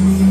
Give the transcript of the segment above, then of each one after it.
Nós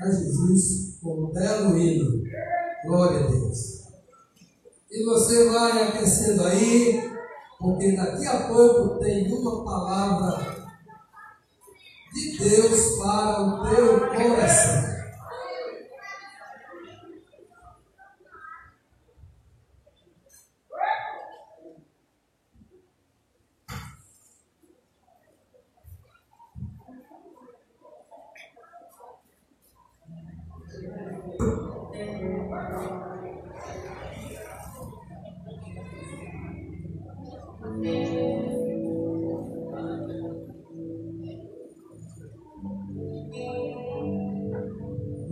a Jesus como um belo hino. Glória a Deus. E você vai aquecendo aí, porque daqui a pouco tem uma palavra de Deus para o teu coração.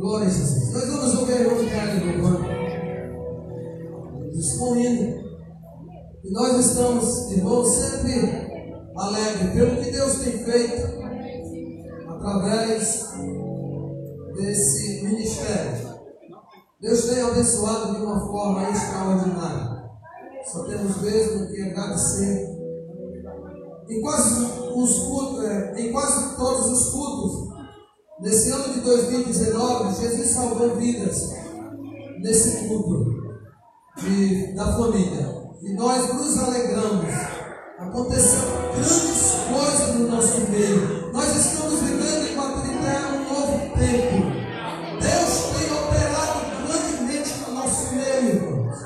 Glória a Jesus. Nós vamos ouvir o cara do banco. Dispondo. E nós estamos, irmãos, sempre alegres pelo que Deus tem feito através desse ministério. Deus tem abençoado de uma forma extraordinária. Só temos mesmo que agradecer. Em quase os cultos, é, em quase todos os cultos, nesse ano de 2019, Jesus salvou vidas nesse culto de, da família. E nós nos alegramos. Aconteceu grandes coisas no nosso meio. Nós estamos vivendo em Maturité um novo tempo. Deus tem operado grandemente no nosso meio, irmãos.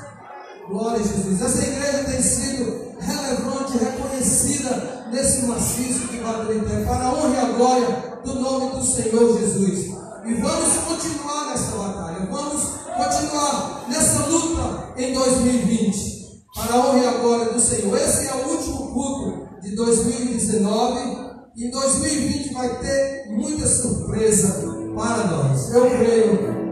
Glória a Jesus. Essa igreja tem sido relevante, reconhecida nesse maciço de Maturité, para a honra e a glória do nome do Senhor Jesus. E vamos continuar nessa batalha. Vamos continuar nessa luta em 2020 para a honra e a glória do Senhor. Esse é o último culto de 2019. E 2020 vai ter muita surpresa para nós. Eu creio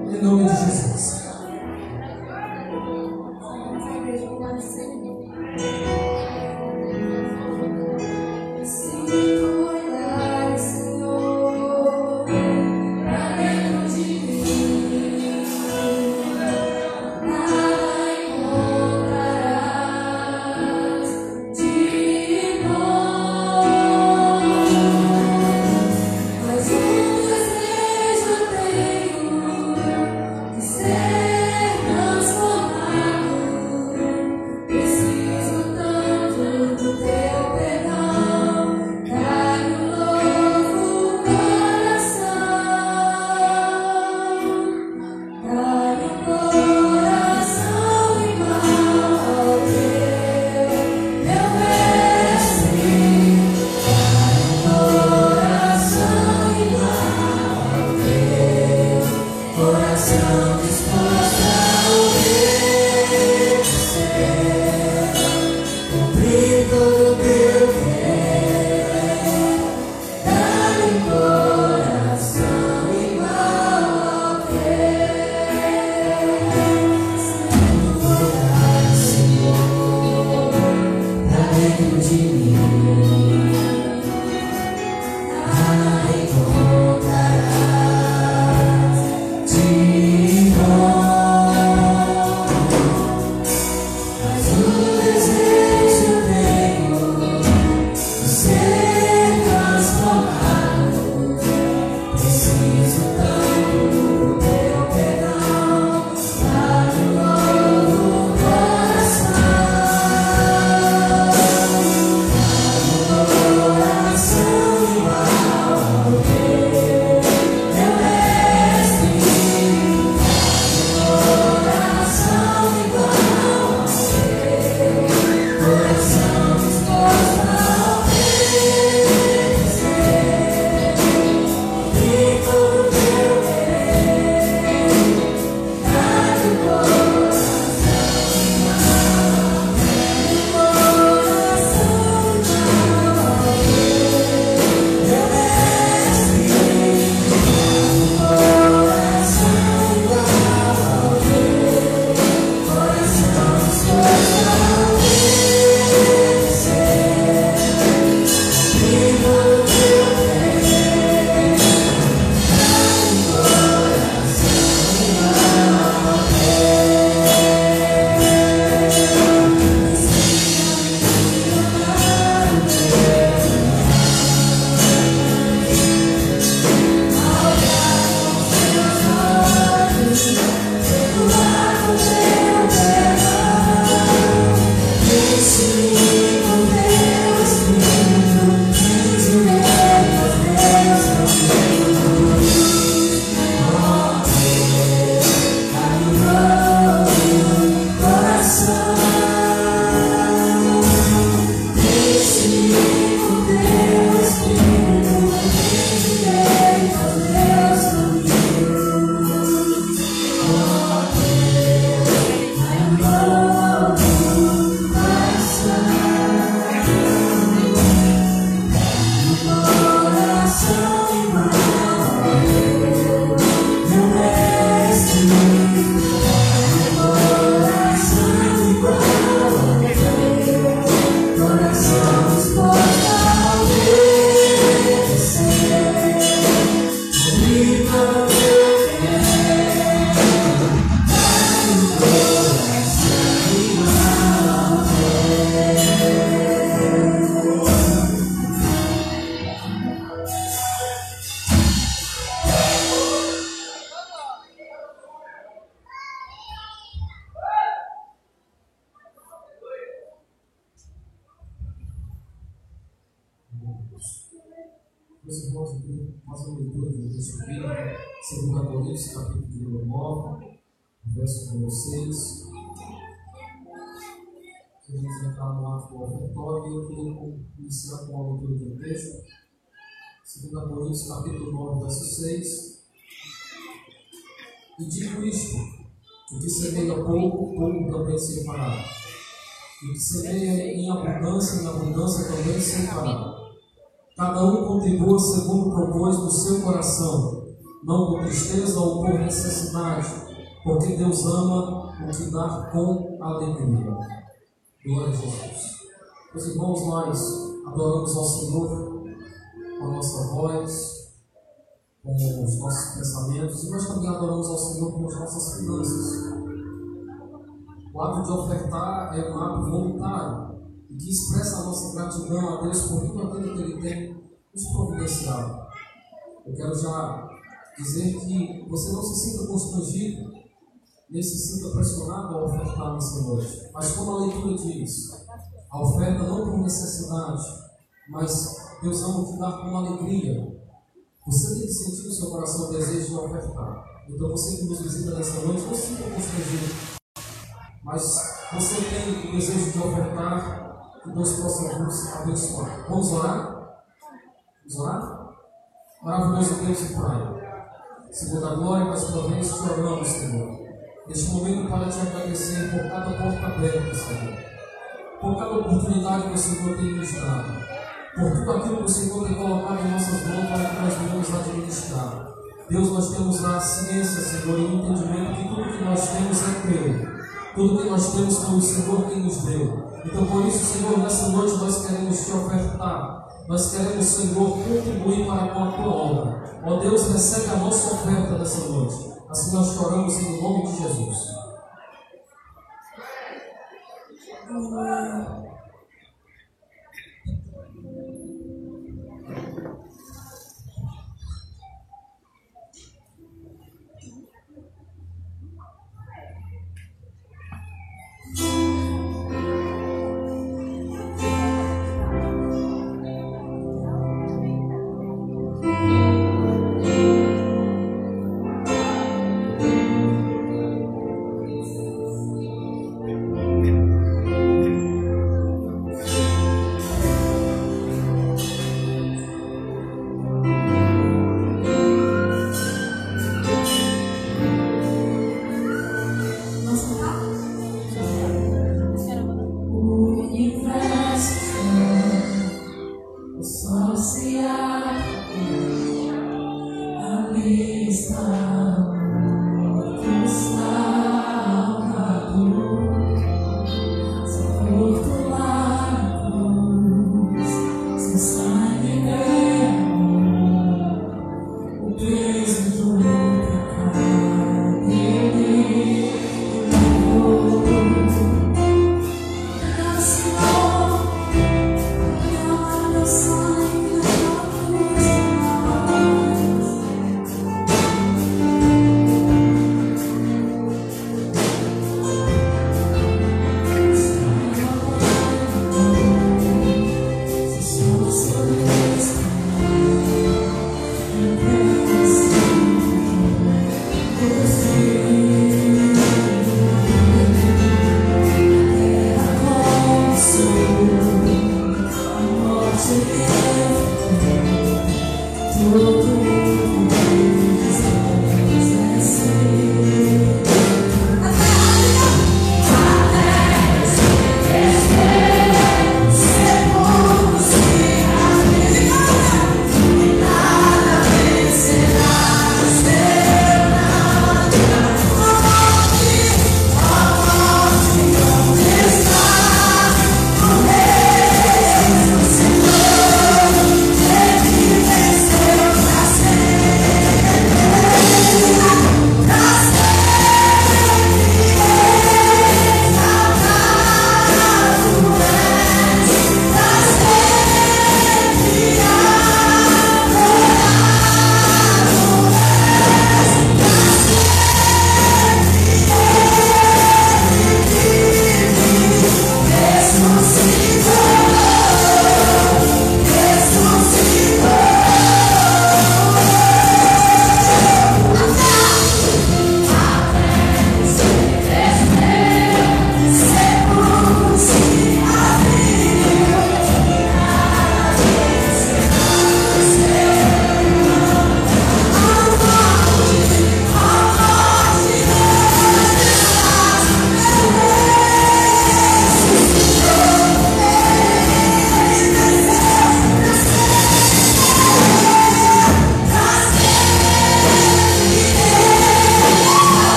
com alegria. Glória a Jesus. Meus irmãos, nós adoramos ao Senhor com a nossa voz, com os nossos pensamentos, e nós também adoramos ao Senhor com as nossas finanças. O ato de ofertar é um ato voluntário e que expressa a nossa gratidão a Deus por tudo aquilo que Ele tem nos providenciado. Eu quero já dizer que você não se sinta constrangido, nem se sinta pressionado a ofertar nessa noite. Mas como a leitura diz, a oferta não por necessidade, mas Deus ama te dar com alegria. Você tem que sentir no seu coração o desejo de ofertar. Então você que nos visita nessa noite, não sinta constrangido. Mas você tem o desejo de ofertar, que Deus possa nos abençoar. Vamos orar? Vamos orar? Maravilhoso Deus e Pai. Segundo a glória, mais uma vez te oramos, Senhor. Neste momento, para te agradecer por cada porta aberta, Senhor. Por cada oportunidade que o Senhor tem nos dado. Por tudo aquilo que o Senhor tem colocado em nossas mãos para que nós venhamos administrar. Deus, nós temos a ciência, Senhor, e o entendimento que tudo que nós temos é teu. Tudo que nós temos foi o Senhor quem nos deu. Então, por isso, Senhor, nessa noite nós queremos te ofertar. Nós queremos, Senhor, contribuir para com a tua obra. Ó Deus, recebe a nossa oferta nessa noite. Assim nós choramos em nome de Jesus. Senhor,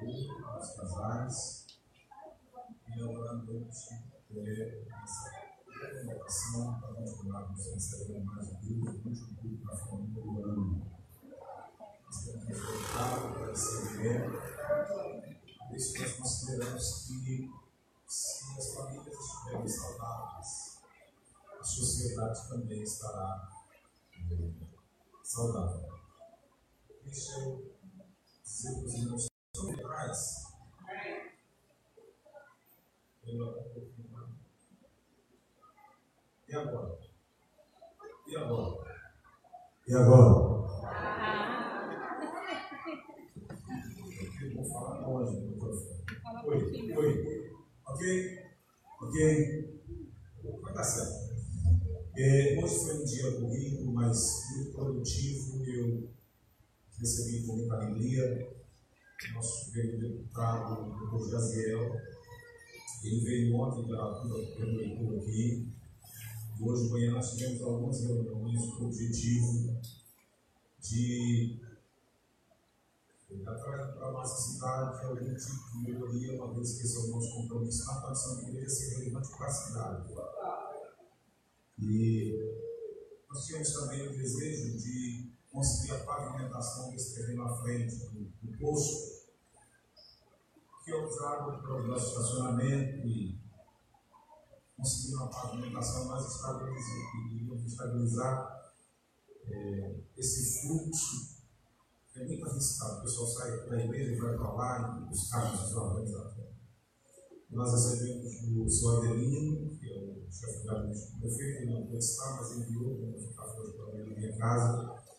festa os casais. E noite, é, essa oração para continuarmos recebendo mais Deus, o último culto da família do ano. Nós temos voltado para esse evento. Por isso nós consideramos que se as famílias estiverem saudáveis, a sociedade também estará saudável. Deixa eu dizer para os irmãos sobre trás. E agora? E agora? E agora? Eu vou falar longe do microfone. Oi, oi. Ok? Ok? Vai dar certo. É, hoje foi um dia corrido, mas muito produtivo. Eu recebi com muita alegria nosso querido deputado, doutor Jaziel. Ele veio ontem pela leitura aqui. Hoje de manhã nós tivemos algumas reuniões com o objetivo de trazer para a nossa cidade algum tipo de melhoria, uma vez que esse é o nosso compromisso na condição de igreja ser relevante para a cidade. E nós tínhamos também o desejo de conseguir a pavimentação desse terreno à frente do, poço, que é usado para o nosso estacionamento e conseguir uma pavimentação mais estabilizada, estabilizar é, esse fluxo é muito arriscado. O pessoal sai da igreja e vai para lá e os carros estão organizados. Nós recebemos o senhor Adelino, que é o chefe da do prefeito, ele não pode estar, mas enviou para ficar fora na minha casa.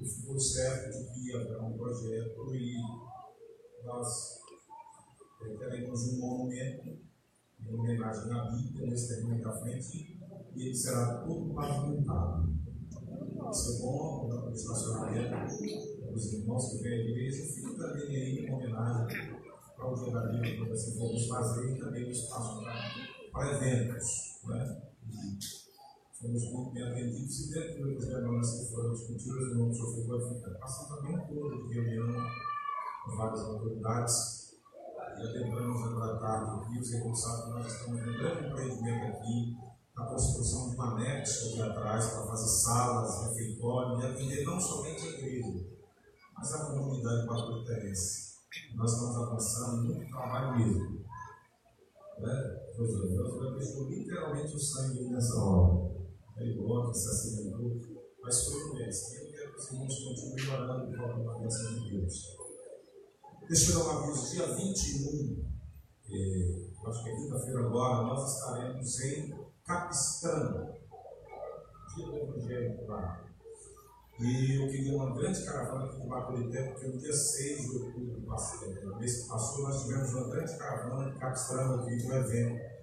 E ficou certo que haverá um projeto e nós é, teremos um monumento em homenagem à Bíblia nesse terreno da frente e ele será todo pavimentado. Isso é bom para o estacionamento dos irmãos que vêm à igreja, fica também aí em homenagem da Bíblia, quando assim vamos fazer, e também o espaço para eventos. Né? Fomos bem atendidos e dentro das demandas que foram discutidas, o irmão sofreu glorificado. Passamos também um pouco de reunião com várias autoridades. Já agora tarde aqui, os sabem que nós estamos em um grande empreendimento aqui, a construção de uma aqui atrás para fazer salas, refeitório e atender não somente a igreja, mas a comunidade quadriliterense. Nós estamos avançando muito trabalho mesmo. Né? Deus deixou literalmente o sangue nessa obra. Gosta, se acidentou, mas foi um mês. Eu quero que os irmãos continuem orando por a bênção de Deus. Deixa eu dar uma aviso, dia 21, eh, acho que é quinta-feira agora, nós estaremos em Capistrano, dia do Evangelho lá. E eu queria uma grande caravana aqui de Baturité, porque no dia 6 de outubro, no mês que passou, nós tivemos uma grande caravana de Capistrano aqui no evento.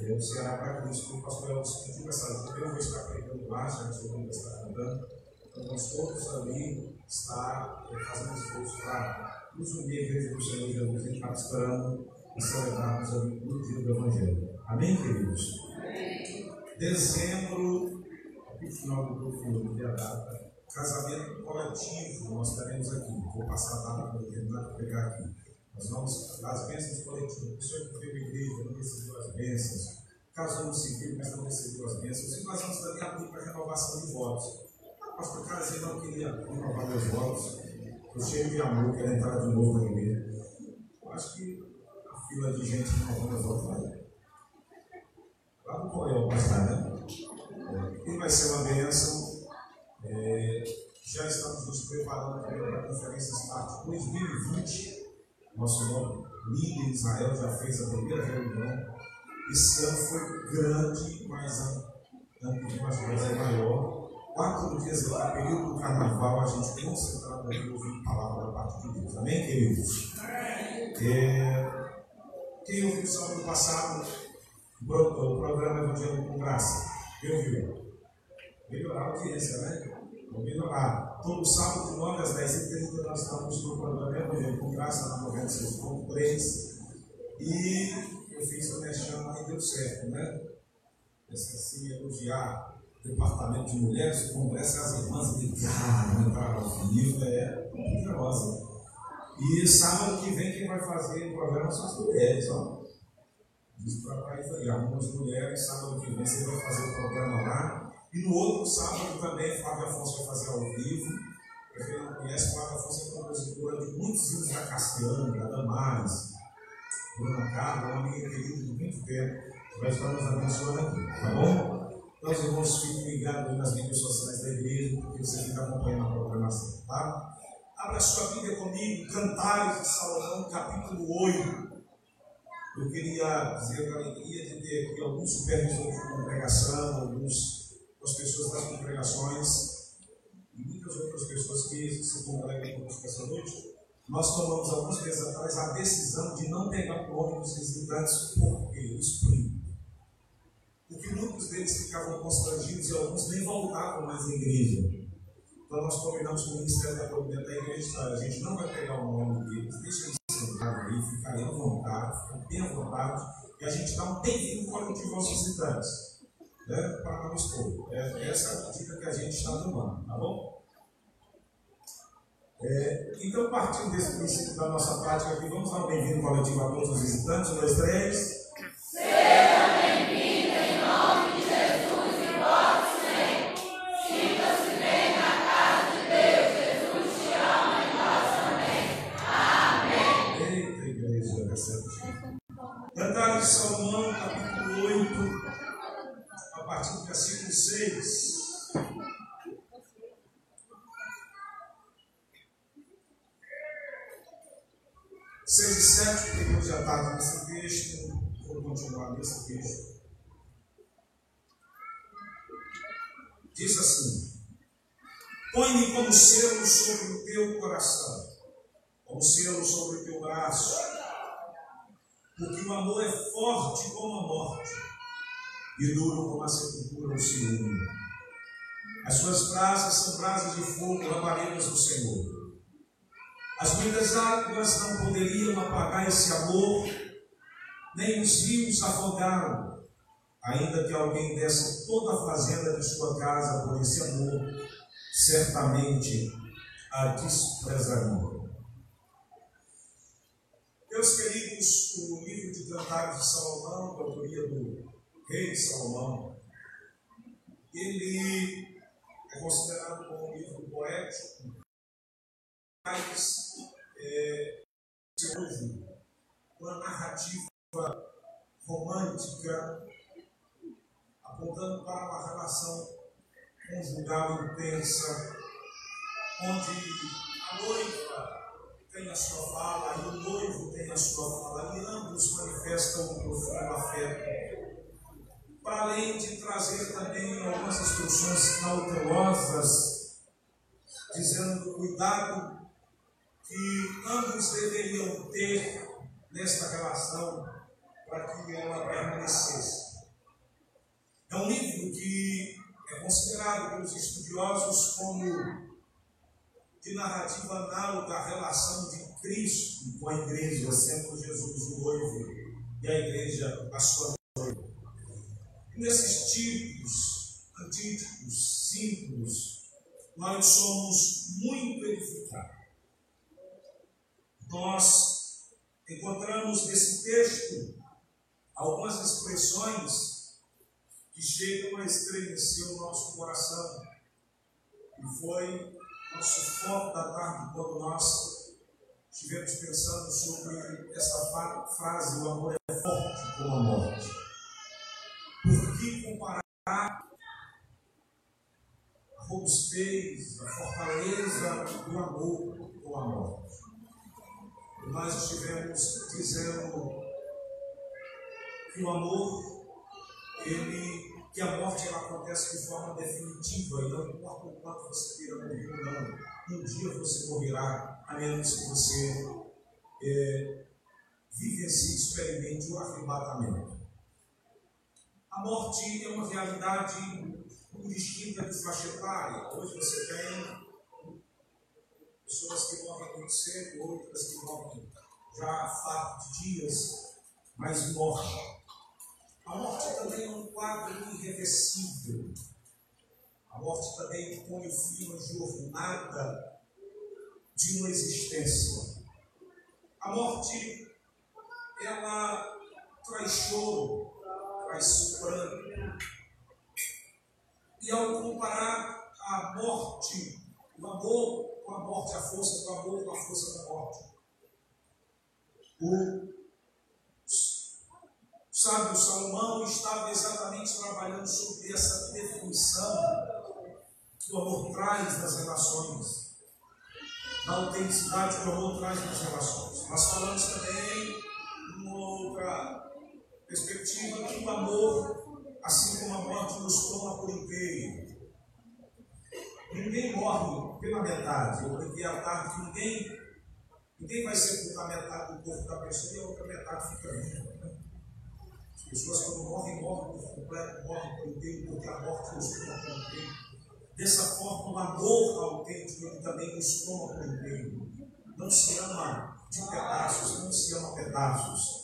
Eu, o Ceará para Cristo, o pastor Elvis pediu essa ajuda, eu vou estar pregando lá, já que o está cantando. Então, nós todos ali estar fazendo esforço para nos unir igreja do Senhor Jesus em Capistrano e celebrarmos o dia do Evangelho. Amém, queridos? Amém. Dezembro, no final do filme, a data casamento coletivo, nós teremos aqui. Vou passar a data para de pegar aqui. Nós vamos, as bênçãos coletivas, a pessoa que veio à igreja não recebeu as bênçãos, casou no civil, mas não recebeu as bênçãos, e nós vamos também abrir para renovação de votos. Ah, pastor Carlos, não queria renovar meus votos, estou cheio de amor, quero entrar de novo na igreja. Eu acho que a fila de gente renovando meus votos vai. Lá no Coel, pastor, né? E vai ser uma bênção. É, já estamos nos preparando para a conferência Start 2020. Nosso nome, líder Israel, já fez a primeira reunião. Esse ano foi grande, mas ano que mais é maior. Quatro dias no período do carnaval, a gente concentrado aqui ouvindo palavra da parte de Deus. Amém, queridos? É, quem ouviu sábado passado o programa Evangelho com Graça? Quem ouviu? Melhorar a audiência, né? Vamos melhorar. Todo sábado, de 9 às 10h30, nós estamos no programa Evangelho com Graça, na 96.3. E eu fiz o mexão e deu certo, né? Esqueci de elogiar o departamento de mulheres, o congresso, as irmãs ligaram, entraram ao vivo, é poderosa. E sábado que vem, quem vai fazer o programa são as mulheres, ó. Diz para trás aí, algumas mulheres, sábado que vem você vai fazer o programa lá. E no outro sábado também, Flávia Afonso vai fazer ao vivo. Para quem não conhece, Flávia Afonso é compositora de muitos hinos da Castiana, da Damares, Bruna Carla, uma amiga querida de muito tempo, que vai estar nos abençoando aqui, tá bom? Então, os irmãos fiquem ligados nas mídias sociais da igreja, porque você fica acompanhando a programação, tá? Abra sua Bíblia comigo, Cantares de Salomão, capítulo 8. Eu queria dizer a alegria de ter aqui alguns supervisores de congregação, alguns, as pessoas das congregações e muitas outras pessoas que se congregam conosco essa noite. Nós tomamos alguns meses atrás a decisão de não pegar o nome dos visitantes porque eu explico. Porque muitos deles ficavam constrangidos e alguns nem voltavam mais à igreja. Então nós combinamos com o Ministério da Providência da Igreja, a gente não vai pegar o nome deles, deixa eles sentados aí, ficarem à vontade, ficarem bem à vontade, e a gente dá um tempinho coletivo aos visitantes, né, para expor. É, essa é a dica que a gente está tomando, tá bom? É, então, partindo desse princípio da nossa prática aqui, vamos dar um bem-vindo coletivo a todos os visitantes. Um, dois, três. Diz assim: Põe-me como selo sobre o teu coração, como selo sobre o teu braço, porque o amor é forte como a morte e duro como a sepultura o ciúme. As suas brasas são brasas de fogo, labaredas do Senhor. As muitas águas não poderiam apagar esse amor, nem os rios afogaram ainda que alguém desse toda a fazenda de sua casa por esse amor, certamente a desprezaria. Meus queridos, o livro de Cantares de Salomão, da autoria do rei Salomão, ele é considerado como um livro poético, mas é, uma narrativa romântica apontando para uma relação conjugal intensa, onde a noiva tem a sua fala e o noivo tem a sua fala, e ambos manifestam um profundo afeto. Para além de trazer também algumas instruções cautelosas, dizendo do cuidado que ambos deveriam ter nesta relação para que ela permanecesse. É um livro que é considerado pelos estudiosos como de narrativa análoga à relação de Cristo com a igreja, sendo Jesus o noivo e a igreja a sua noiva. Nesses tipos, antíticos, símbolos, nós somos muito edificados. Nós encontramos nesse texto algumas expressões que chegam a estremecer o nosso coração. E foi nosso foco da tarde quando nós estivemos pensando sobre essa frase: o amor é forte como a morte. Por que comparar a robustez, a fortaleza do amor com a morte? Nós estivemos dizendo que o amor, ele, que a morte ela acontece de forma definitiva, e não importa o quanto você queira morrer ou não, um dia você morrerá, a menos que você é, vivencie e experimente o arrebatamento. A morte é uma realidade indistinta de faixa etária. Hoje você tem pessoas que morrem muito cedo, outras que morrem já há de dias, mas morrem. A morte também é um quadro irreversível. A morte também põe fim à jornada de uma existência. A morte, ela traz choro, traz pranto. E ao comparar a morte, o amor com a morte, a força do amor com a força da morte, o sábio Salomão estava exatamente trabalhando sobre essa definição que o amor traz nas relações, da autenticidade que o amor traz nas relações. Nós falamos também, numa outra perspectiva, que o amor, assim como a morte, nos toma por inteiro. Ninguém morre pela metade. Eu brinquei à tarde que ninguém, ninguém vai sepultar metade do corpo da pessoa e a outra metade fica viva. As pessoas, quando morrem, morrem por completo, morrem por inteiro, porque a morte nos toma por inteiro. Dessa forma, o amor autêntico ele também nos toma por inteiro. Não se ama de pedaços, não se ama pedaços.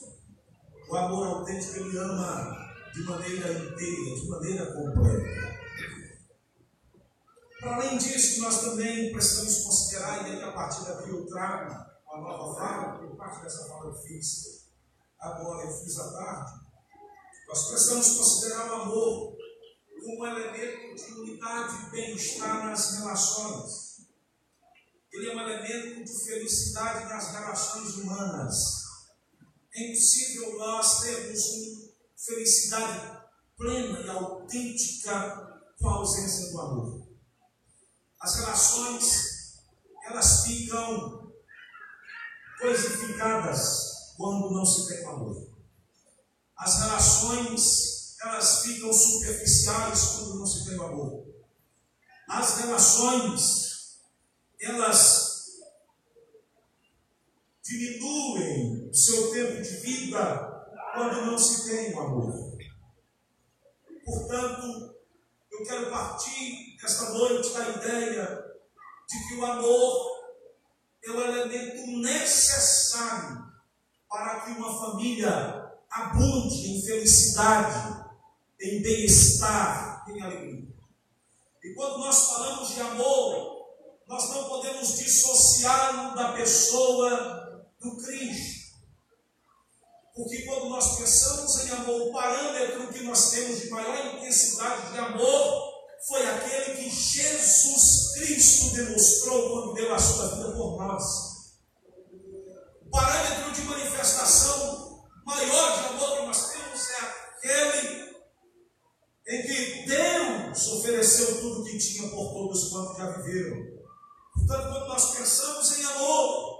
O amor autêntico ele ama de maneira inteira, de maneira completa. Para além disso, nós também precisamos considerar, e aí a partir daqui eu trago uma nova fala, porque parte dessa fala eu fiz agora, eu fiz à tarde, nós precisamos considerar o amor como um elemento de unidade e bem-estar nas relações. Ele é um elemento de felicidade nas relações humanas. É impossível nós termos uma felicidade plena e autêntica com a ausência do amor. As relações, elas ficam coisificadas quando não se tem amor. As relações, elas ficam superficiais quando não se tem amor. As relações, elas diminuem o seu tempo de vida quando não se tem o amor. Portanto, eu quero partir esta noite da ideia de que o amor é o elemento necessário para que uma família abunde em felicidade, em bem-estar, em alegria. E quando nós falamos de amor, nós não podemos dissociá-lo da pessoa do Cristo. Porque quando nós pensamos em amor, o parâmetro que nós temos de maior intensidade de amor foi aquele que Jesus Cristo demonstrou quando deu a sua vida por nós. O parâmetro de manifestação maior de amor que nós temos é aquele em que Deus ofereceu tudo que tinha por todos quantos já viveram. Portanto, quando nós pensamos em amor,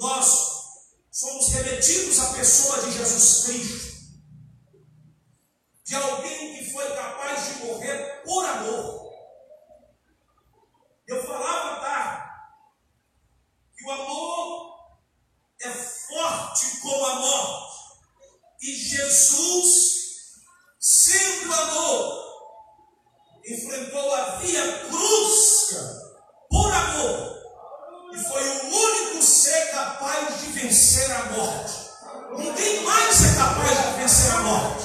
nós somos remetidos à pessoa de Jesus Cristo, de alguém que foi capaz de morrer por amor. Eu falava, tá? Que o amor é forte como a morte. E Jesus, sendo amor, enfrentou a via cruz por amor. E foi o único ser capaz de vencer a morte. Ninguém mais é capaz de vencer a morte.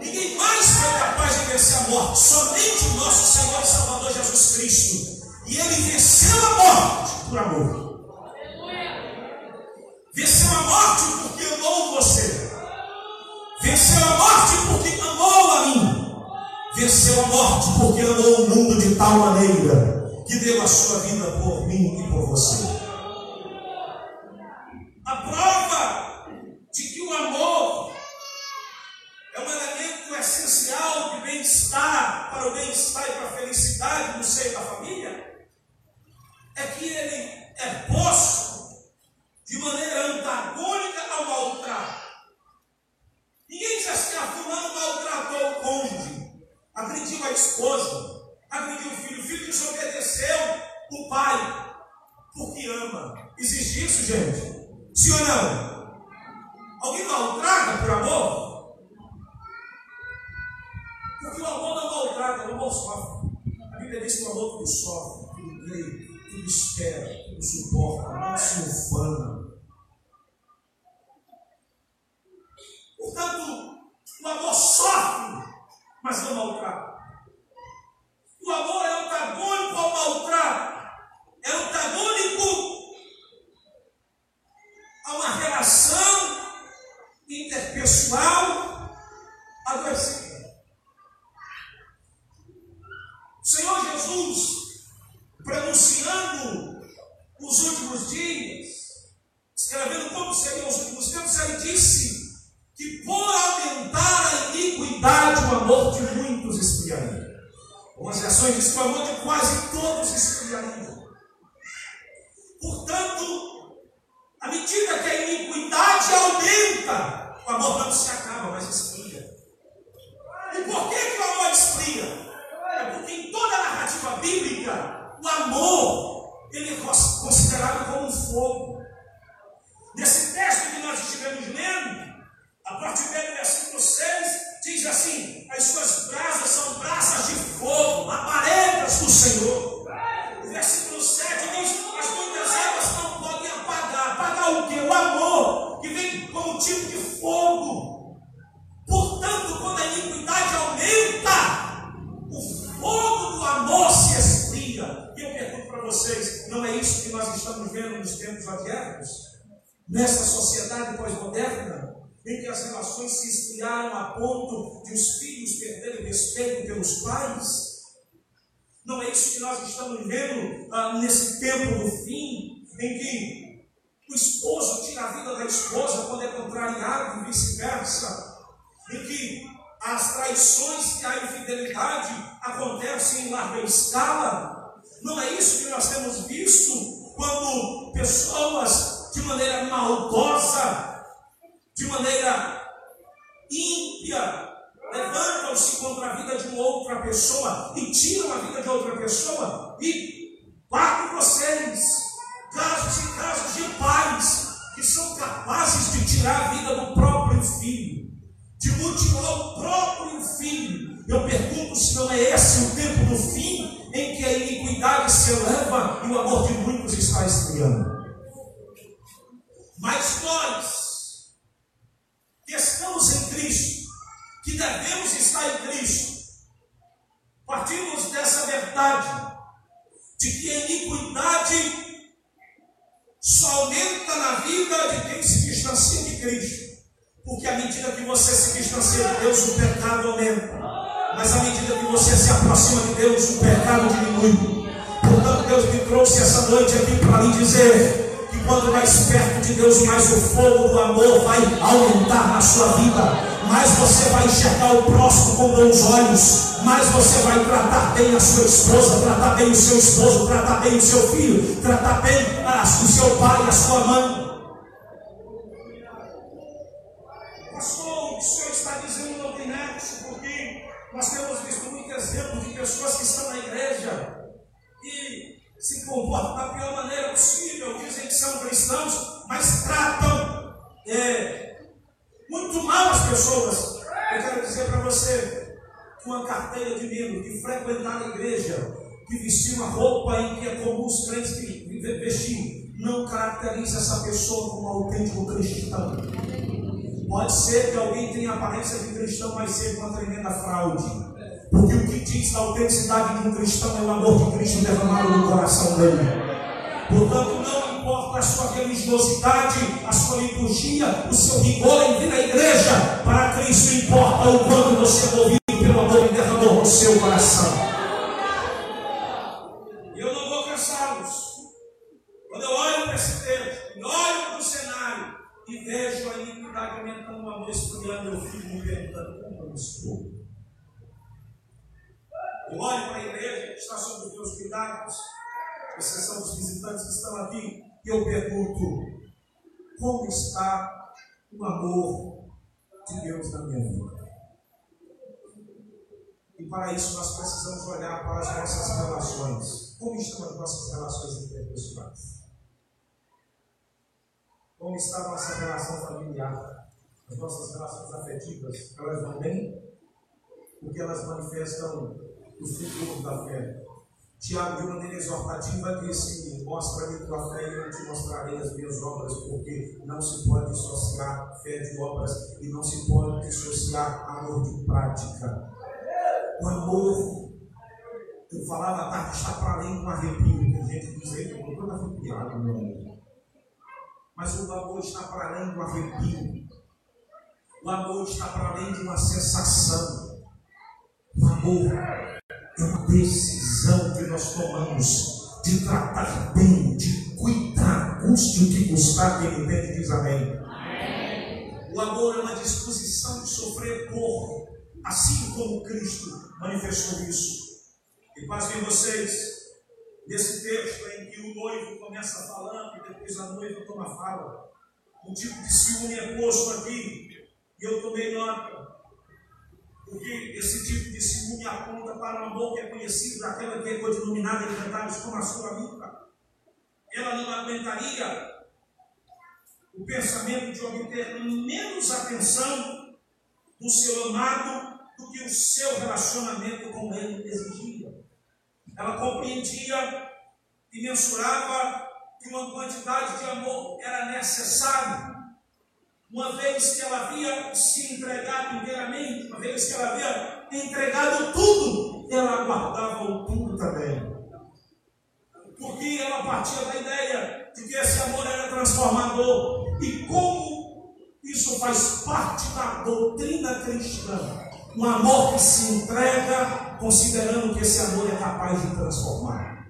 Ninguém mais foi capaz de vencer a morte. Somente o nosso Senhor e Salvador Jesus Cristo. E ele venceu a morte por amor. Venceu a morte porque amou você. Venceu a morte porque amou a mim. Venceu a morte porque amou o mundo de tal maneira que deu a sua vida por mim você. A prova de que o amor é um elemento essencial de bem-estar, para o bem-estar e para a felicidade no seio da família, é que ele é posto de maneira antagônica ao maltrato. Ninguém diz assim, ah, fulano maltratou o cônjuge, agrediu a esposa, agrediu o filho, o filho desobedeceu o pai, porque ama. Existe isso, gente? Sim ou não? Alguém maltrata por amor? Porque o amor não maltrata, o amor sofre. A Bíblia diz que o amor tudo sofre, tudo crê, tudo espera, tudo suporta, não se ufana. Portanto, o amor sofre, mas não maltrata. O amor é antagônico ao maltrato, é antagônico a uma relação interpessoal adoecida. O Senhor Jesus, pronunciando os últimos dias, visto muitos exemplos de pessoas que estão na igreja e se comportam da pior maneira possível, dizem que são cristãos, mas tratam é, muito mal as pessoas. Eu quero dizer para você que uma carteira de membro, que frequentar a igreja, que vestir uma roupa em que é comum os crentes vestir, não caracteriza essa pessoa como autêntico cristão. Pode ser que alguém tenha aparência de cristão, mas seja uma tremenda fraude. Porque o que diz a autenticidade de um cristão é o amor de Cristo derramado no coração dele. Portanto, não importa a sua religiosidade, a sua liturgia, o seu rigor em vir à igreja, para Cristo importa o quanto você é movido pelo amor que derramou no seu coração. Eu não vou cansá-los. Quando eu olho para esse texto, olho para o cenário e vejo a iniquidade aumentando, o amor esfriando, eu fico me perguntando como eu estou. Eu olho para a igreja que está sob os meus cuidados, exceção dos visitantes que estão aqui, e eu pergunto: como está o amor de Deus na minha vida? E para isso nós precisamos olhar para as nossas relações. Como estão as nossas relações interpessoais? Como está a nossa relação familiar? As nossas relações afetivas, elas vão bem? Porque elas manifestam o futuro da fé. Tiago, de maneira exortativa, disse: Mostra-me tua fé e eu te mostrarei as minhas obras, porque não se pode dissociar fé de obras e não se pode dissociar amor de prática. O amor, eu falava está para além de arrepio. Tem gente que diz eu estou todo arrepiado, meu amor. Mas o amor está para além do arrepio. O amor está para além de uma sensação. O amor é uma decisão que nós tomamos de tratar bem, de cuidar, custe o que custar, quem entende diz amém. amém. O amor é uma disposição de sofrer por, assim como Cristo manifestou isso. E pasmem vocês, nesse texto em que o noivo começa falando e depois a noiva toma fala, um tipo de ciúme é posto aqui, e eu tomei nota. Porque esse tipo de ciúme aponta para um amor que é conhecido daquela que é codinominada em cantares como a sua amiga. Ela não aguentaria o pensamento de obter menos atenção do seu amado do que o seu relacionamento com ele exigia. Ela compreendia e mensurava que uma quantidade de amor era necessária uma vez que ela havia se entregado inteiramente, uma vez que ela havia entregado tudo, ela guardava o tudo também. Porque ela partia da ideia de que esse amor era transformador. E como isso faz parte da doutrina cristã, um amor que se entrega considerando que esse amor é capaz de transformar.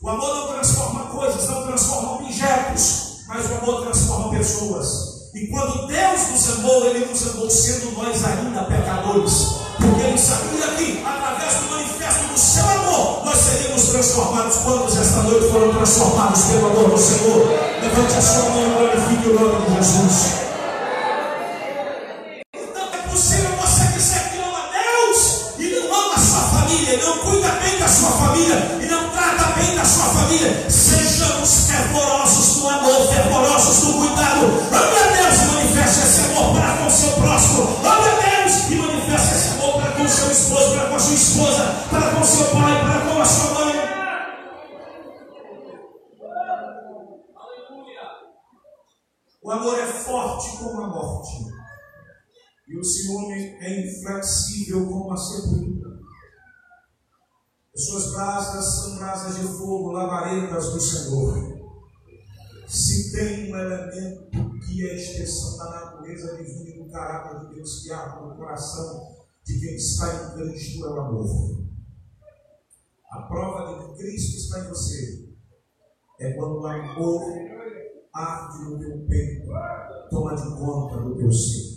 O amor não transforma coisas, não transforma objetos, mas o amor transforma pessoas. E quando Deus nos amou, Ele nos amou sendo nós ainda pecadores. Porque Ele sabia que, através do manifesto do seu amor, nós seríamos transformados. Quantos esta noite foram transformados pelo amor do Senhor? Levante a sua mão e glorifique o nome de Jesus. Amor é forte como a morte. E o ciúme é inflexível como a sepultura. As suas brasas são brasas de fogo, lavaredas do Senhor. Se tem um elemento que é a expressão da natureza divina e do caráter de Deus que há no coração de quem está em Cristo é o amor. A prova de que Cristo está em você é quando o amor arde no teu peito, toma de conta do teu ser.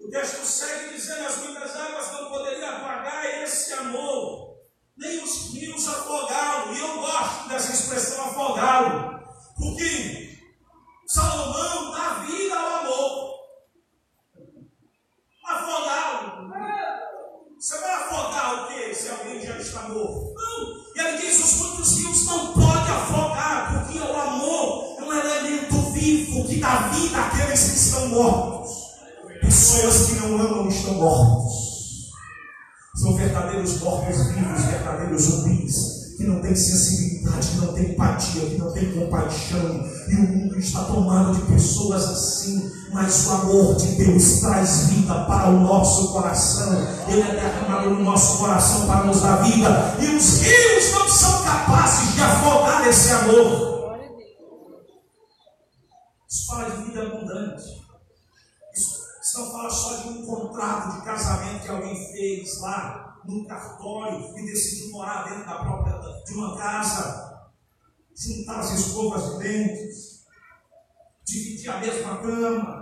O texto segue dizendo: as muitas águas não poderiam apagar esse amor, nem os rios afogá-lo. E eu gosto dessa expressão afogá-lo, porque Salomão dá vida ao amor. Afogá-lo. Você vai afogar o quê se alguém já está morto? Não. E ele diz: os muitos rios não podem afogar, porque o amor é um elemento vivo que dá vida àqueles que estão mortos. Pessoas que não amam estão mortos. São verdadeiros mortos vivos, verdadeiros zumbis. que não tem sensibilidade, que não tem empatia, que não tem compaixão. E o mundo está tomado de pessoas assim. Mas o amor de Deus traz vida para o nosso coração. Ele é derramado no nosso coração para nos dar vida. E os rios não são capazes de afogar esse amor. Isso fala de vida abundante. Isso, isso não fala só de um contrato de casamento que alguém fez lá num cartório e decidiu morar dentro da própria de uma casa, juntar as escovas de dentes, dividir a mesma cama.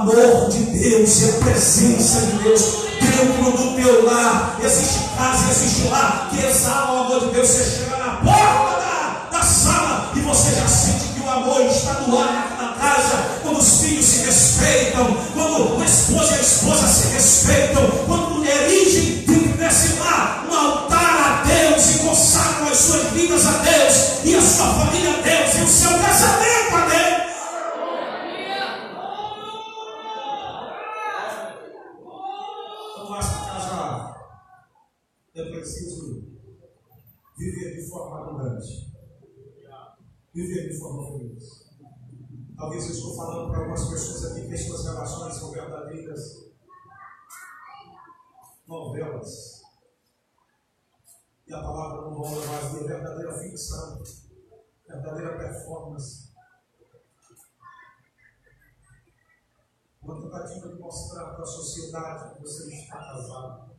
Amor de Deus, é a presença de Deus dentro do teu lar. Existe casa, existe lar que exala o amor de Deus. Você chega novelas. E a palavra não rola mais de verdadeira ficção, verdadeira performance. Uma tentativa de mostrar para a sociedade que você está casado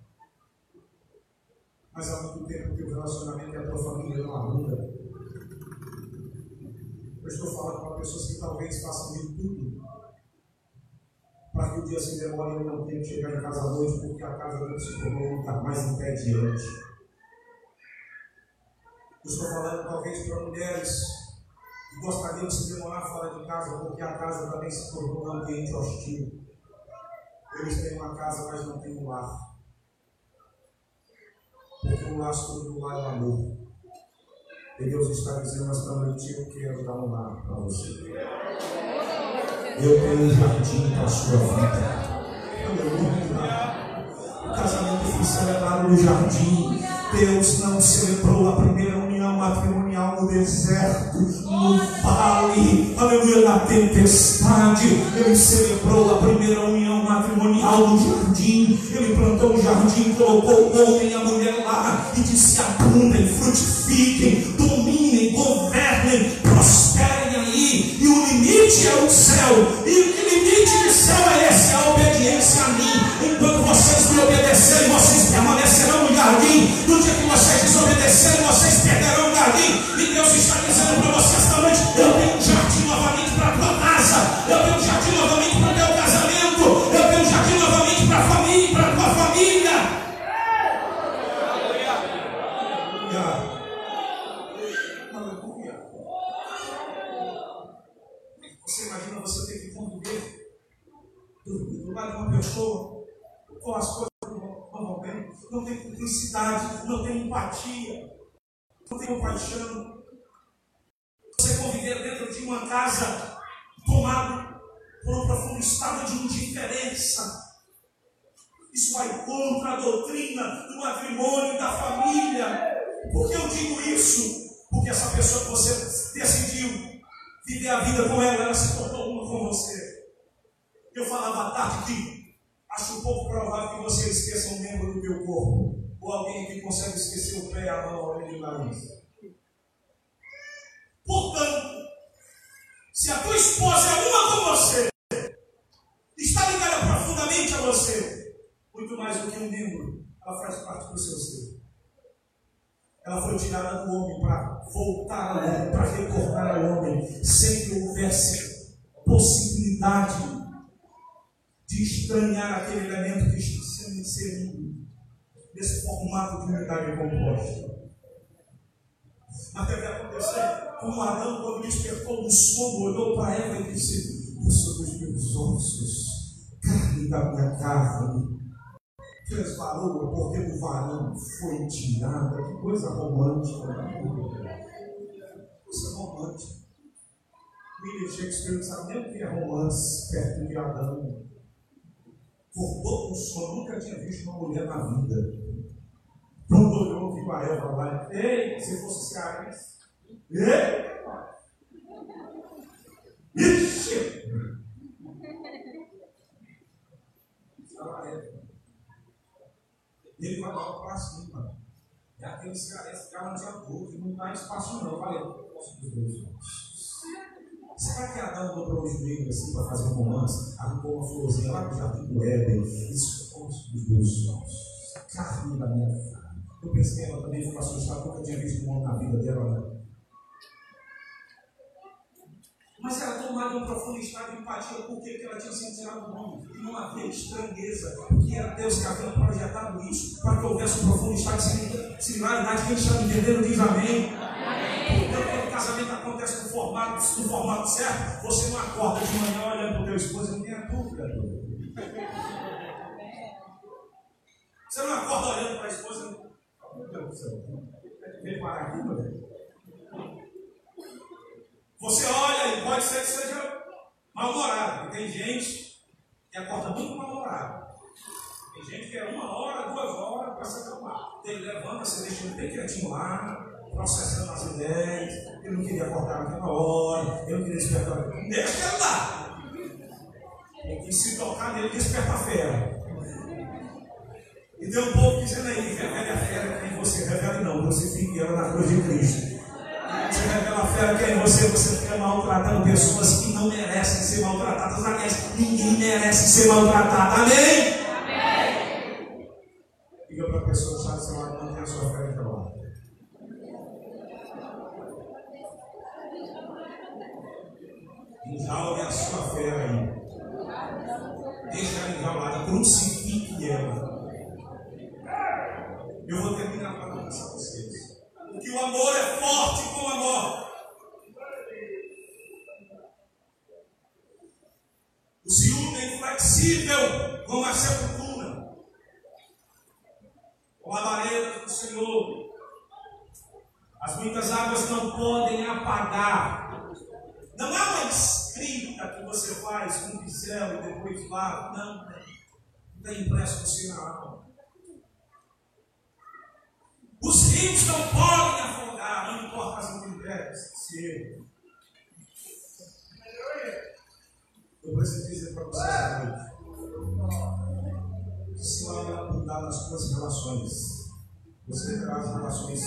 mas há muito tempo que o relacionamento e a tua família não abunda. Eu estou falando para pessoas que talvez façam de tudo para que o dia se demore e eu não tenha que chegar em casa à noite, porque a casa não se tornou lugar mais entediante. Eu estou falando talvez para mulheres que gostariam de se demorar fora de casa, porque a casa também se tornou um ambiente hostil. Eles têm uma casa, mas não têm um lar. Porque o laço do lar é o amor. E Deus está dizendo esta noite: Eu quero dar um lar para você. Eu tenho um jardim para a sua vida. Aleluia. O casamento foi celebrado no jardim. Deus não celebrou a primeira união matrimonial no deserto, no vale, aleluia, na tempestade. Ele celebrou a primeira união matrimonial no jardim. Ele plantou um jardim, colocou o homem e a mulher lá e disse: abundem, frutifiquem, dominem, governem, limite é o céu. E que limite de céu é esse? Cumplicidade, não tem empatia, não tem compaixão. Você conviver dentro de uma casa tomado por um profundo estado de indiferença. Isso vai contra a doutrina do matrimônio, da família. Por que eu digo isso? Porque essa pessoa que você decidiu viver a vida com ela, ela se tornou uma com você. Eu falava à tarde que Acho pouco provável que você esqueça um membro do teu corpo. Ou alguém que consegue esquecer o pé, a mão, a orelha e o nariz. Portanto, se a tua esposa é uma com você, está ligada profundamente a você, muito mais do que um membro, ela faz parte do seu ser. Ela foi tirada do homem para voltar ao homem, para retornar ao homem, sem que houvesse possibilidade de de estranhar aquele elemento que está sendo inserido nesse formato de unidade composta. Até que aconteceu com Adão, quando despertou do sono, olhou para ela e disse: Eu sou dos meus ossos, carne da minha carne. Resvalou porque do varão foi tirada. Que coisa romântica. Coisa romântica. William Shakespeare não sabe nem o que é romance perto de Adão. Acordou com sono, nunca tinha visto uma mulher na vida. Quando olhou, viu a Eva lá. Ei, se fosse cearense. Ei! Ixi! Ele vai lá para cima. É aquele cearense que não tinha dúvida, não dá espaço não. Eu falei, eu posso dos dois. Será que Adão dobrou o joelho assim para fazer um romance? Arrancou uma florzinha lá do jardim do Éden. Isso foi dos meus olhos. Carne da minha carne. Eu pensei que ela também foi assustada, nunca tinha visto um homem na vida dela. Né? Mas era tomada um profundo estado de empatia por que ela tinha sido tirada do nome. E não havia estranheza, porque era Deus que havia projetado isso, para que houvesse um profundo estado de similaridade. Quem está entendendo diz amém. Então, quando o casamento acontece no formato, no formato certo, você não acorda de manhã olhando para o teu esposo e não tem dúvida. Você não acorda olhando para a esposa Você olha e pode ser que seja mal-humorado. Tem gente que acorda muito mal-humorado. Tem gente que é uma hora, duas horas para se acalmar. Ele levanta, se deixa bem quietinho lá, processando as ideias. Ele não queria acordar naquela hora, ele não queria despertar. Deixa ele lá. Porque se tocar nele, desperta a fé. E tem um povo dizendo aí, revele a fé que em você. Revele não, você fique ela na cruz de Cristo. Você revela a fé que é em você, você fica maltratando pessoas que não merecem ser maltratadas. Aliás, ninguém merece ser maltratado. Amém. Diga para a pessoa que está do seu lado, mantenha a sua fé em lado. Enjalme a sua fé aí. Deixa ela enjaulada, crucifique ela. Eu vou terminar para avançar vocês. Porque o amor é forte como a morte. O ciúme é inflexível como a sepultura. Com a labareda do Senhor. As muitas águas não podem apagar. Não há uma escrita que você faz com um pincel depois lava. Não, não. Está impresso no seu na alma. Os rios não podem afogar, não importa as intempéries. Se eu preciso dizer para vocês hoje, se não abundar nas suas relações, você terá as relações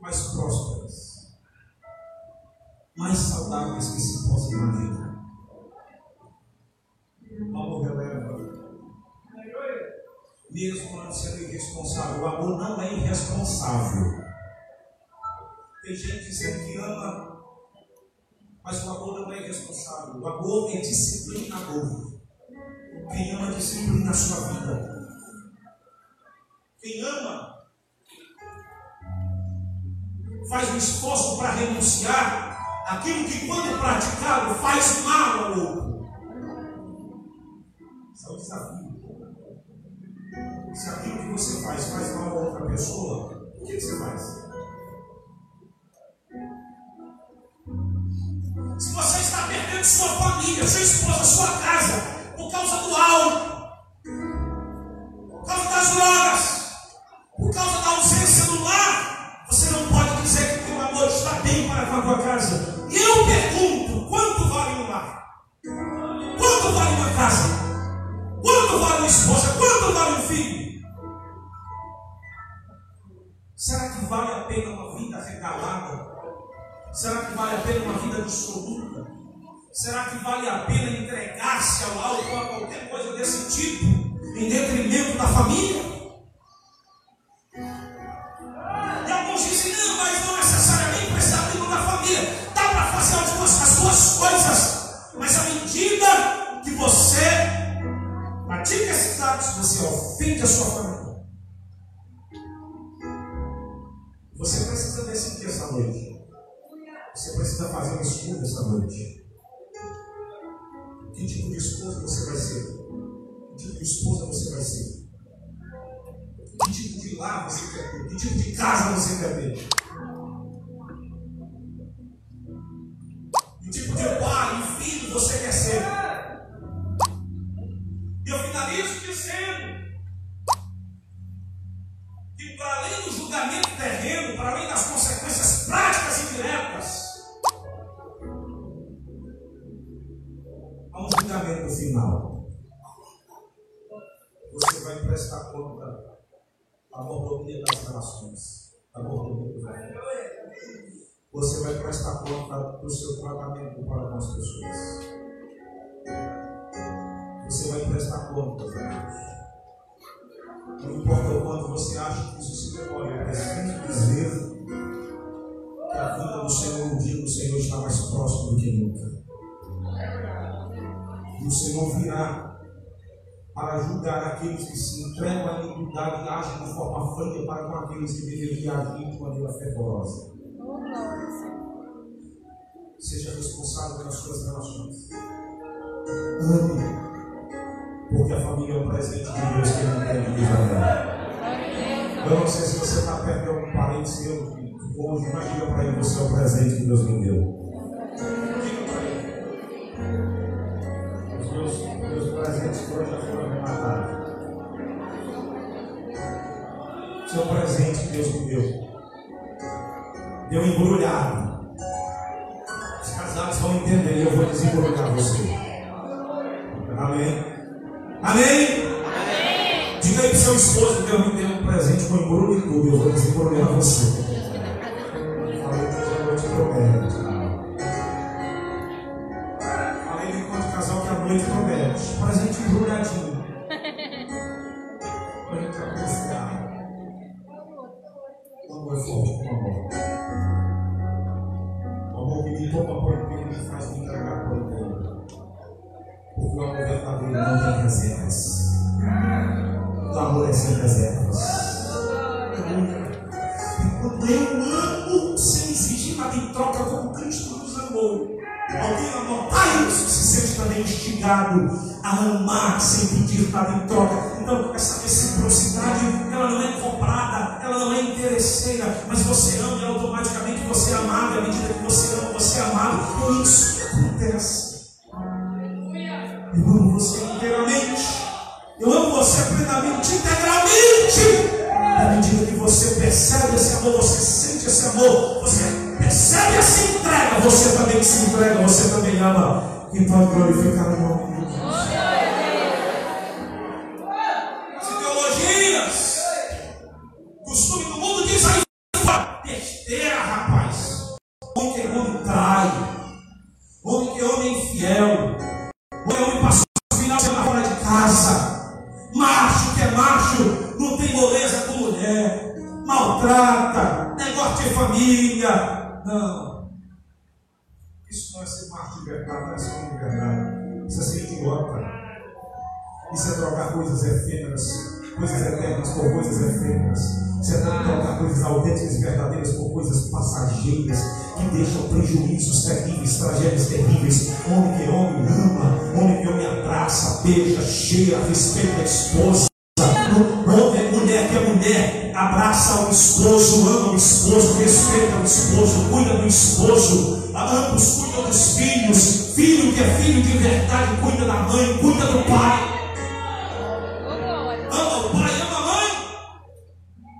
mais prósperas, mais saudáveis que se possa imaginar. Mesmo não sendo irresponsável. O amor não é irresponsável. Tem gente dizendo que ama, mas o amor não é irresponsável. O amor é disciplinador. Quem ama disciplina a sua vida. Quem ama faz um esforço para renunciar aquilo que, quando praticado, faz mal ao outro. Esse é o desafio. Se aquilo que você faz faz mal a outra pessoa, o que você faz? Se você está perdendo sua família, sua esposa, sua casa, por causa do álcool, por causa das drogas, por causa da ausência do lar, você não pode dizer que o teu amor está bem para com a tua casa. E eu pergunto: quanto vale um lar? Quanto vale uma casa? Quanto vale uma esposa? Quanto vale um filho? Será que vale a pena uma vida regalada? Será que vale a pena uma vida dissoluta? Será que vale a pena entregar-se ao álcool a qualquer coisa desse tipo, em detrimento da família? E alguns dizem, não, mas não necessariamente precisa abrir da família. Dá para fazer as duas, as coisas, mas à medida que você você ofende a sua família. Você precisa decidir essa noite. Você precisa fazer uma escolha essa noite. Que tipo de esposa você vai ser? Que tipo de esposa você vai ser? Que tipo de lar você quer ter? Que tipo de casa você quer ter? Que tipo de pai e filho você quer ser? E eu finalizo dizendo que para além do julgamento terreno, para além das consequências práticas e diretas, há um julgamento final. Você vai prestar conta da mordomia das relações, da mordomia dos amigos. Você vai prestar conta do seu tratamento para com as pessoas. Você vai prestar conta, Deus. Não importa o quanto você acha que isso se demore, eu preciso dizer que a vida do Senhor, o dia do Senhor está mais próximo do que nunca. E o Senhor virá para julgar aqueles que se entregam à iniquidade e agem de forma fria para com aqueles que deveriam agir de maneira fervorosa. Seja responsável pelas suas relações. Ame. Porque a família é um presente de Deus que não tem de dar. Eu não sei se você está perto de algum parente seu, hoje, mas diga para ele: você é o presente que Deus me deu. presentes que hoje já foram arrematados. Seu presente que Deus me deu. Deu embrulhado. Os casados vão entender e eu vou desembrulhar você. Amém? Amém? Amém. Diga aí para seu esposo que Deus me deu um presente com embrulho e tudo. Eu vou desembrulhar você. Falei que eu te prometo. Falei de encontro de casal que a noite promete. Presente embrulhadinho. Pra gente apreciar. Um amor forte, um amor. Um amor que me toma por inteiro e faz me entregar por inteiro. Porque o amor verdadeiro tem reservas. O amor é sem reservas. Quando eu amo sem exigir nada em troca, como Cristo nos amou. Alguém anotar isso se sente também instigado a amar sem pedir nada em troca. Então, essa reciprocidade, ela não é comprada, ela não é interesseira, mas você ama esse você percebe essa entrega, você também se entrega, você também ama. E pode glorificar o nome de verdade. Isso é ser idiota. Isso é trocar coisas efêmeras, coisas eternas por coisas efêmeras. Isso é trocar coisas autênticas e verdadeiras por coisas passageiras que deixam prejuízos terríveis, tragédias terríveis. Homem que homem ama, homem que homem abraça, beija, cheira, respeita esposa. Homem, mulher que é mulher, abraça o esposo, ama o esposo, respeita o esposo, cuida do esposo, ambos cuidam dos filhos, filho que é filho de verdade, cuida da mãe, cuida do pai. Ama o pai, ama a mãe.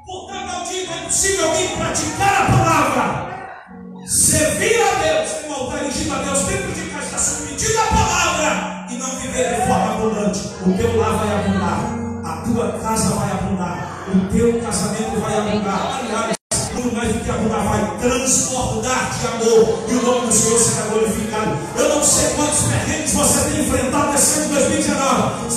Portanto, ao dia é possível alguém praticar a palavra, servir a Deus, com altar a Deus dentro de casa, está submetido à palavra e não viver de forma abundante. O teu lar vai abundar a tua casa vai abundar, o teu casamento vai abundar. Muito mais do que abundar, vai transbordar de amor e o nome do Senhor será glorificado. Eu não sei quantos perrengues você tem enfrentado nesse ano de 2019.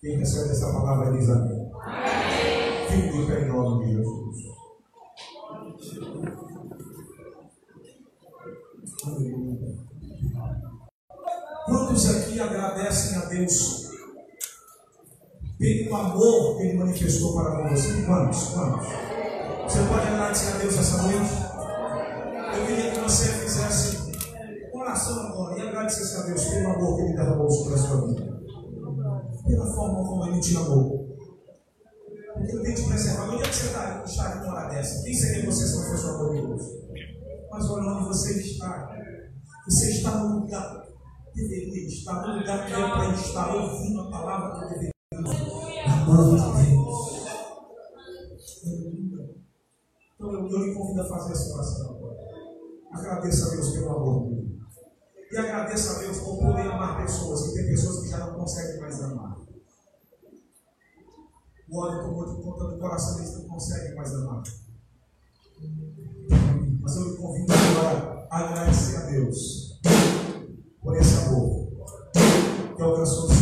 Quem recebe essa palavra diz amém. Fique de pé em nome de Jesus. Quantos aqui agradecem a Deus pelo amor que Ele manifestou para com você? Quantos? Quantos? Você pode agradecer a Deus essa noite? Eu queria que você fizesse oração agora e é agradecer a Deus pelo amor que Ele derramou sobre a sua vida. Pela forma como Ele te amou. Porque Ele tem te preservado. Onde é que você está, está aqui numa hora dessa? Quem seria você se não fosse o amor de Deus? Mas olha onde você está. Você está no lugar que deveria estar, no lugar que é para estar, ouvindo a palavra que deveria estar. Amando de Deus. Então eu, eu lhe convido a fazer essa oração agora. Agradeça a Deus pelo amor de Deus. E agradeça a Deus por poder amar pessoas, que tem pessoas que já não conseguem mais amar. O ódio tomou de conta do coração, eles não consegue mais amar. Mas eu lhe convido agora a agradecer a Deus por esse amor que alcançou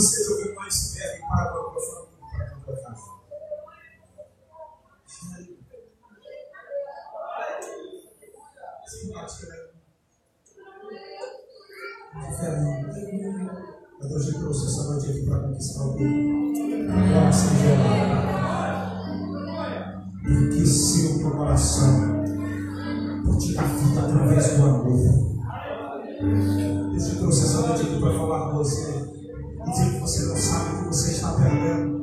seja o que mais pede para a tua família, para a tua casa. A Deus lhe trouxe essa noite aqui para conquistar alguém. Agora seja lá. Enriqueceu o teu coração. Por tirar vida através do amor. Deus lhe trouxe essa noite aqui para falar com você e dizer que você não sabe o que você está perdendo.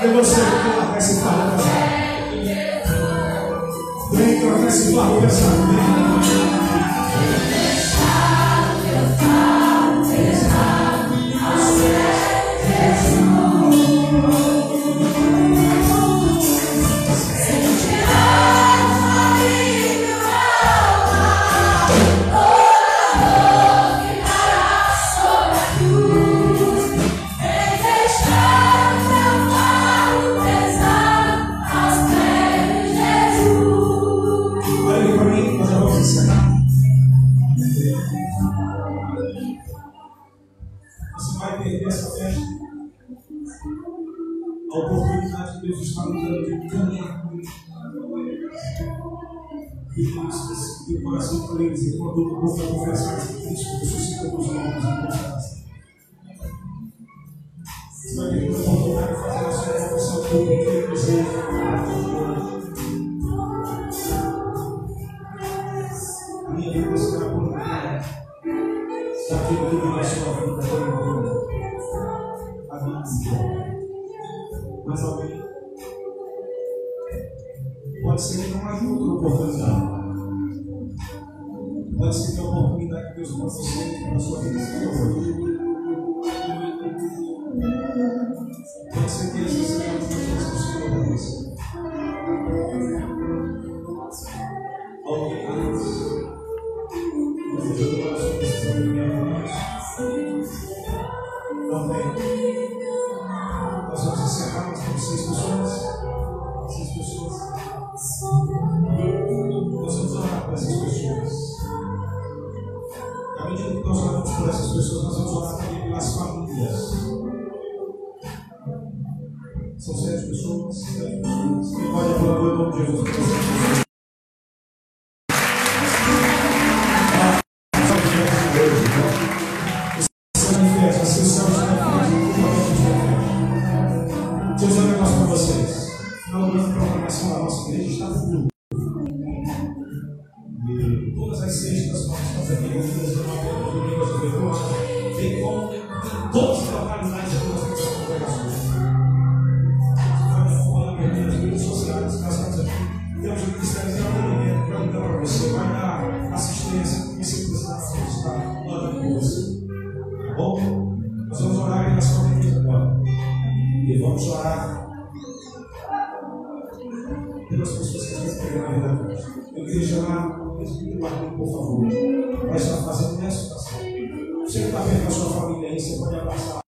Cadê você que troca esse fardo pesado? Vem trocar esse fardo pesado.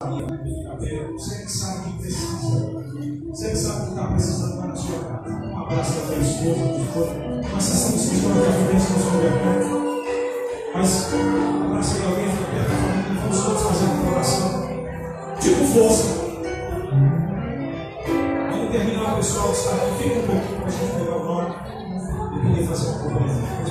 sabia. Você que sabe o que precisa. Você que sabe o que está precisando para na sua casa. Um abraço da sua esposa, do corpo. Uma sessão de escritório de referência na sua vergonha. Mas abraça alguém que perto vamos todos fazer uma oração. Tipo força. Quando terminar, pessoal está aqui, fica um pouquinho para a gente pegar o nome e poder fazer uma coisa.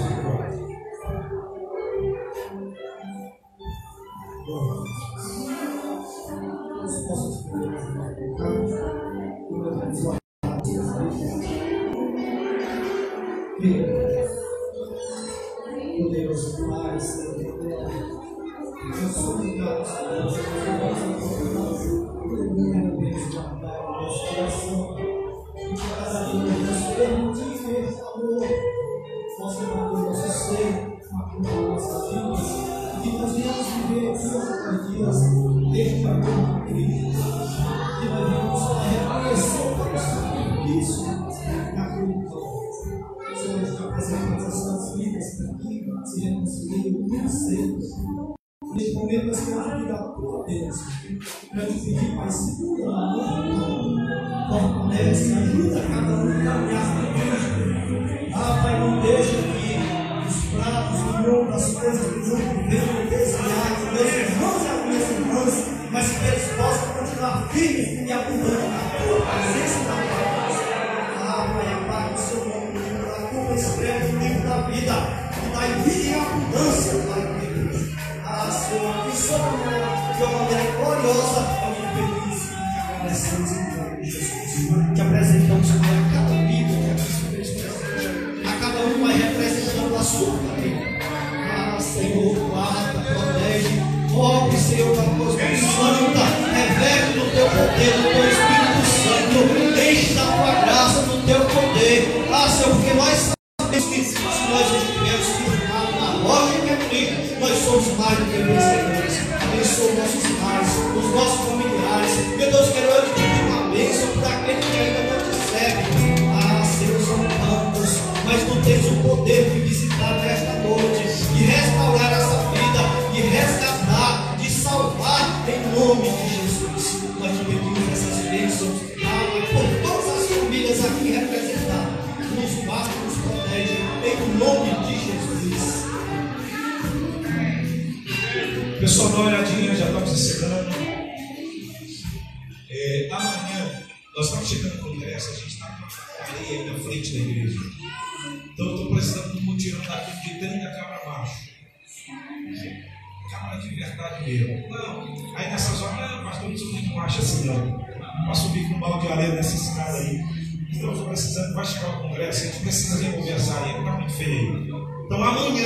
De verdade mesmo. Não, aí nessas horas, não, pastor, não sou muito macho assim, não. Para subir com um balde de areia nessa escada aí. Então, precisando, vai chegar o congresso, a gente precisa remover essa areia, está muito feio. Então, amanhã,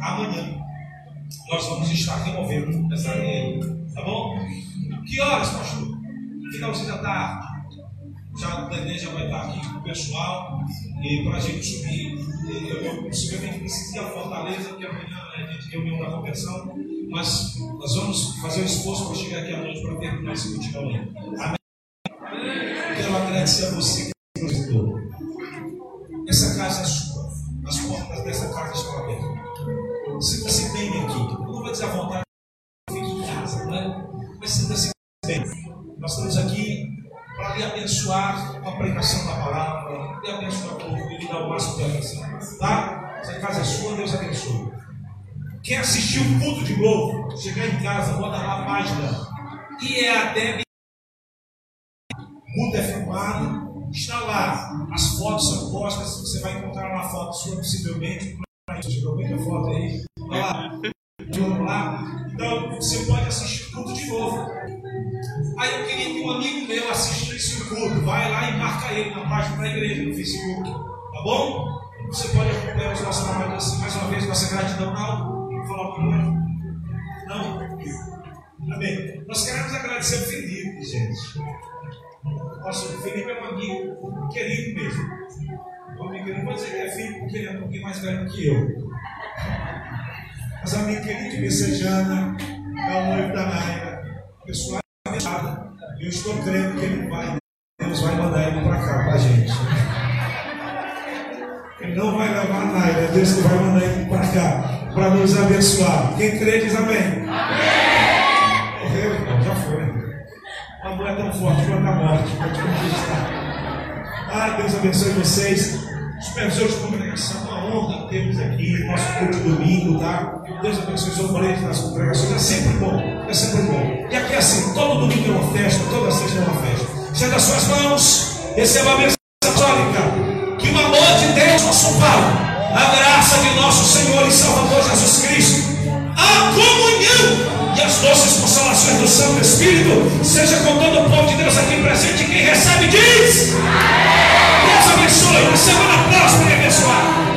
amanhã, nós vamos estar removendo essa areia. Tá bom? Que horas, pastor? Finalzinho da tarde. Já a igreja vai estar aqui com o pessoal e para a gente subir. Eu, possivelmente preciso ir à Fortaleza, porque amanhã é a gente reunião da convenção. Mas nós vamos fazer um esforço para chegar aqui à noite para terminar esse mutirão aí. Amém? Quero agradecer a você que nos visitou. Essa casa é sua. As portas dessa casa estão abertas. Sinta-se bem aqui. Eu não vou dizer à vontade, fique em casa, né? Mas sinta-se bem. Nós estamos aqui lhe abençoar a pregação da palavra, lhe abençoar com e lhe dar o máximo de atenção. Tá? Essa casa é sua, Deus abençoe. Quer assistir o culto de novo? Chegar em casa, bota lá a página IEADEB. Culto é filmado, está lá. As fotos são postas, você vai encontrar uma foto sua possivelmente. Chegou muita foto aí. Lá. Então, você pode assistir o culto de novo. Aí eu queria que um amigo meu assistisse o culto. Vai lá e marca ele na página da igreja, no Facebook. Tá bom? Você pode acompanhar os nossos trabalhos assim. Mais uma vez, nossa gratidão. Não? Vou falar alguma coisa? Não? Amém. Nós queremos agradecer o Felipe, gente. Nossa, o Felipe é um amigo querido mesmo. Um amigo, eu não vou dizer que é filho, porque ele é um pouquinho mais velho que eu. Mas amigo querido Messejana, é o noivo da Naira, pessoa abençoada. Eu estou crendo que ele vai, Deus vai mandar ele para cá, para a gente. Ele não vai levar a Naira, é Deus que vai mandar ele para cá, para nos abençoar. Quem crê diz amém. Amém. Morreu, já foi. Amor é tão forte quanto a morte, pode conquistar. Ah, Deus abençoe vocês. Supervisores de congregação, uma honra termos aqui, nosso culto de domingo, tá? Deus abençoe os obreiros das congregações, é sempre bom, é sempre bom. E aqui é assim, todo domingo é uma festa, toda sexta é uma festa. Estenda as suas mãos, receba a bênção católica. Que o amor de Deus, nosso Pai, a graça de nosso Senhor e Salvador Jesus Cristo, a comunhão e as doces consolações do Santo Espírito, seja com todo o povo de Deus aqui presente. Quem recebe diz. Deus abençoe. Uma semana próxima e abençoada.